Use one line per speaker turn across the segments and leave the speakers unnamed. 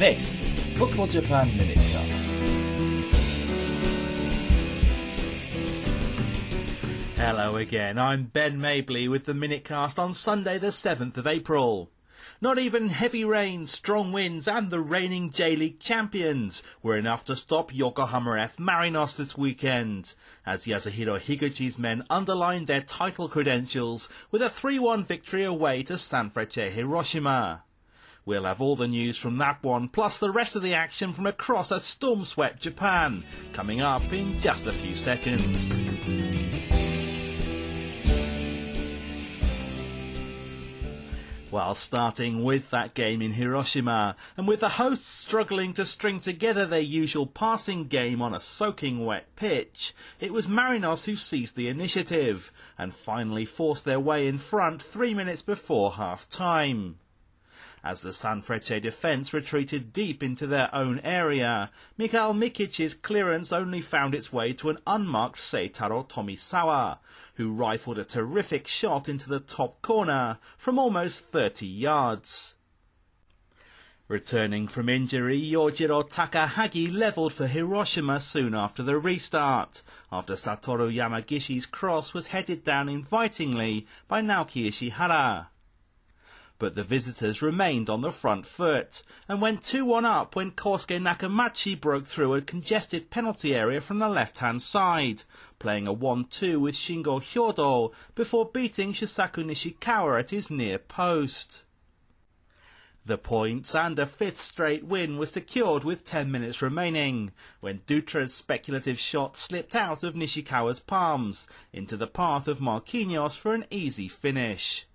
This is the Football Japan Minutecast.
Hello again, I'm Ben Mabley with the Minutecast on Sunday the 7th of April. Not even heavy rain, strong winds and the reigning J-League champions were enough to stop Yokohama F Marinos this weekend, as Yasuhiro Higuchi's men underlined their title credentials with a 3-1 victory away to Sanfrecce Hiroshima. We'll have all the news from that one, plus the rest of the action from across a storm-swept Japan, coming up in just a few seconds. Well, starting with that game in Hiroshima, and with the hosts struggling to string together their usual passing game on a soaking wet pitch, it was Marinos who seized the initiative, and finally forced their way in front three minutes before half time as the Sanfrecce defence retreated deep into their own area. Mihael Mikic's clearance only found its way to an unmarked Seitaro Tomisawa, who rifled a terrific shot into the top corner from almost 30 yards. Returning from injury, Yojiro Takahagi levelled for Hiroshima soon after the restart, after Satoru Yamagishi's cross was headed down invitingly by Naoki Ishihara but the visitors remained on the front foot and went 2-1 up when Kosuke Nakamachi broke through a congested penalty area from the left-hand side, playing a 1-2 with Shingo Hyodo before beating Shusaku Nishikawa at his near post. The points and a fifth straight win were secured with 10 minutes remaining, when Dutra's speculative shot slipped out of Nishikawa's palms into the path of Marquinhos for an easy finish.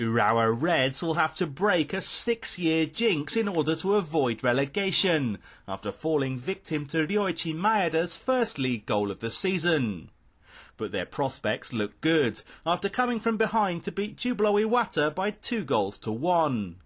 Urawa Reds will have to break a six-year jinx in order to avoid relegation, after falling victim to Ryoichi Maeda's first league goal of the season. But their prospects look good, after coming from behind to beat Jubilo Iwata by two goals to one.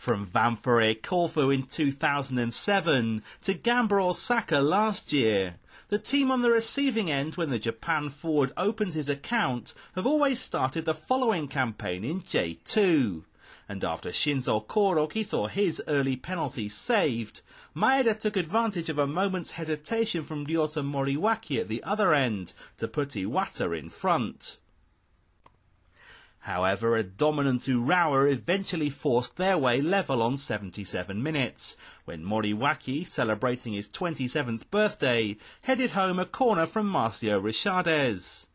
From Ventforet Kofu in 2007 to Gamba Osaka last year, the team on the receiving end when the Japan forward opens his account have always started the following campaign in J2. And after Shinzo Koroki saw his early penalty saved, Maeda took advantage of a moment's hesitation from Ryota Moriwaki at the other end to put Iwata in front. However, a dominant Urawa eventually forced their way level on 77 minutes, when Moriwaki, celebrating his 27th birthday, headed home a corner from Marcio Richardes.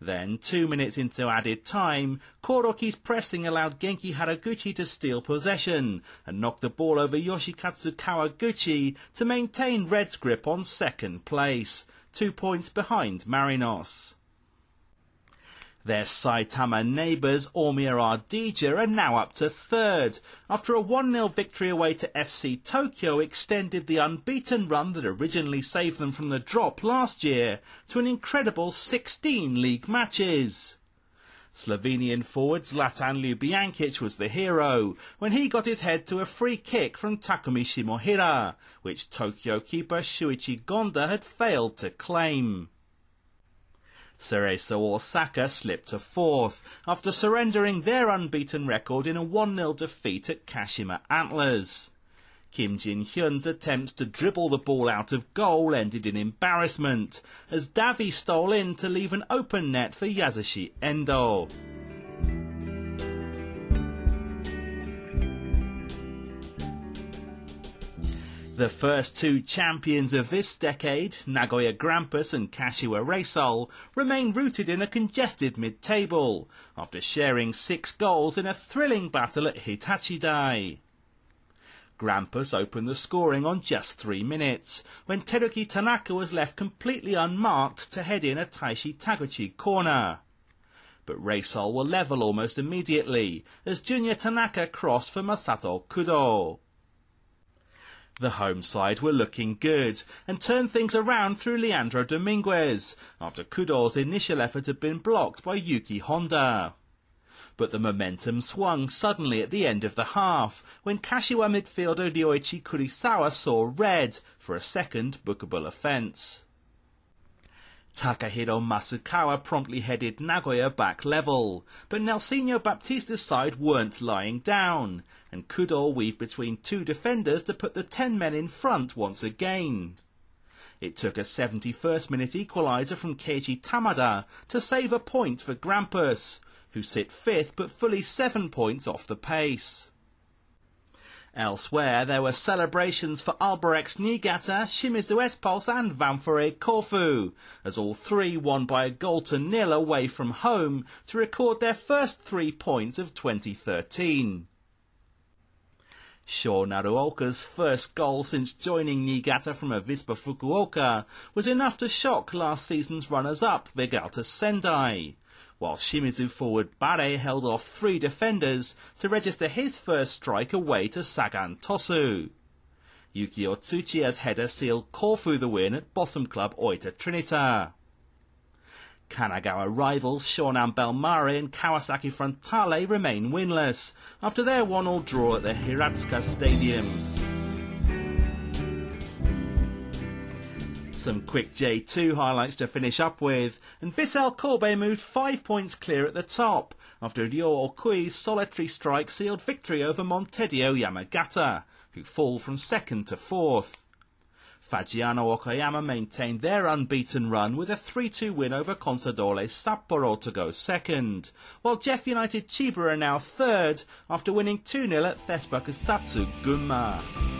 Then, two minutes into added time, Koroki's pressing allowed Genki Haraguchi to steal possession and knock the ball over Yoshikatsu Kawaguchi to maintain Red's grip on second place, two points behind Marinos. Their Saitama neighbours Omiya Ardija are now up to third, after a 1-0 victory away to FC Tokyo extended the unbeaten run that originally saved them from the drop last year to an incredible 16 league matches. Slovenian forward Zlatan Ljubijankic was the hero when he got his head to a free kick from Takumi Shimohira, which Tokyo keeper Shuichi Gonda had failed to claim. Cerezo Osaka slipped to fourth after surrendering their unbeaten record in a 1-0 defeat at Kashima Antlers. Kim Jin Hyun's attempts to dribble the ball out of goal ended in embarrassment as Davi stole in to leave an open net for Yasushi Endo. The first two champions of this decade, Nagoya Grampus and Kashiwa Reysol, remain rooted in a congested mid-table, after sharing six goals in a thrilling battle at Hitachidai. Grampus opened the scoring on just three minutes, when Teruki Tanaka was left completely unmarked to head in a Taishi Taguchi corner. But Reysol were level almost immediately, as Junya Tanaka crossed for Masato Kudo. The home side were looking good and turned things around through Leandro Dominguez after Kudo's initial effort had been blocked by Yuki Honda. But the momentum swung suddenly at the end of the half when Kashiwa midfielder Ryoichi Kurisawa saw red for a second bookable offence. Takahiro Masukawa promptly headed Nagoya back level, but Nelsinho Baptista's side weren't lying down, and Kudo weave between two defenders to put the 10 men in front once again. It took a 71st minute equaliser from Keiji Tamada to save a point for Grampus, who sit fifth but fully seven points off the pace. Elsewhere, there were celebrations for Albirex Niigata, Shimizu S-Pulse and Ventforet Kofu, as all three won by a goal to nil away from home to record their first three points of 2013. Sho Naruoka's first goal since joining Niigata from Avispa Fukuoka was enough to shock last season's runners-up Vegalta Sendai while Shimizu forward Bare held off three defenders to register his first strike away to Sagan Tosu. Yuki Otsuchiya's header sealed Kofu the win at bottom club Oita Trinita. Kanagawa rivals Shonan Bellmare and Kawasaki Frontale remain winless after their one-all draw at the Hiratsuka Stadium. Some quick J2 highlights to finish up with, and Vissel Kobe moved five points clear at the top after Ryo Okui's solitary strike sealed victory over Montedio Yamagata, who fall from second to fourth. Fagiano Okayama maintained their unbeaten run with a 3-2 win over Consadole Sapporo to go second, while JEF United Chiba are now third after winning 2-0 at Thespa Kusatsu Gunma.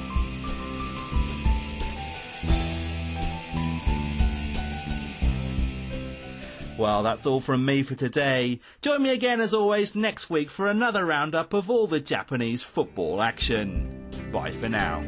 Well, that's all from me for today. Join me again as always next week for another roundup of all the Japanese football action. Bye for now.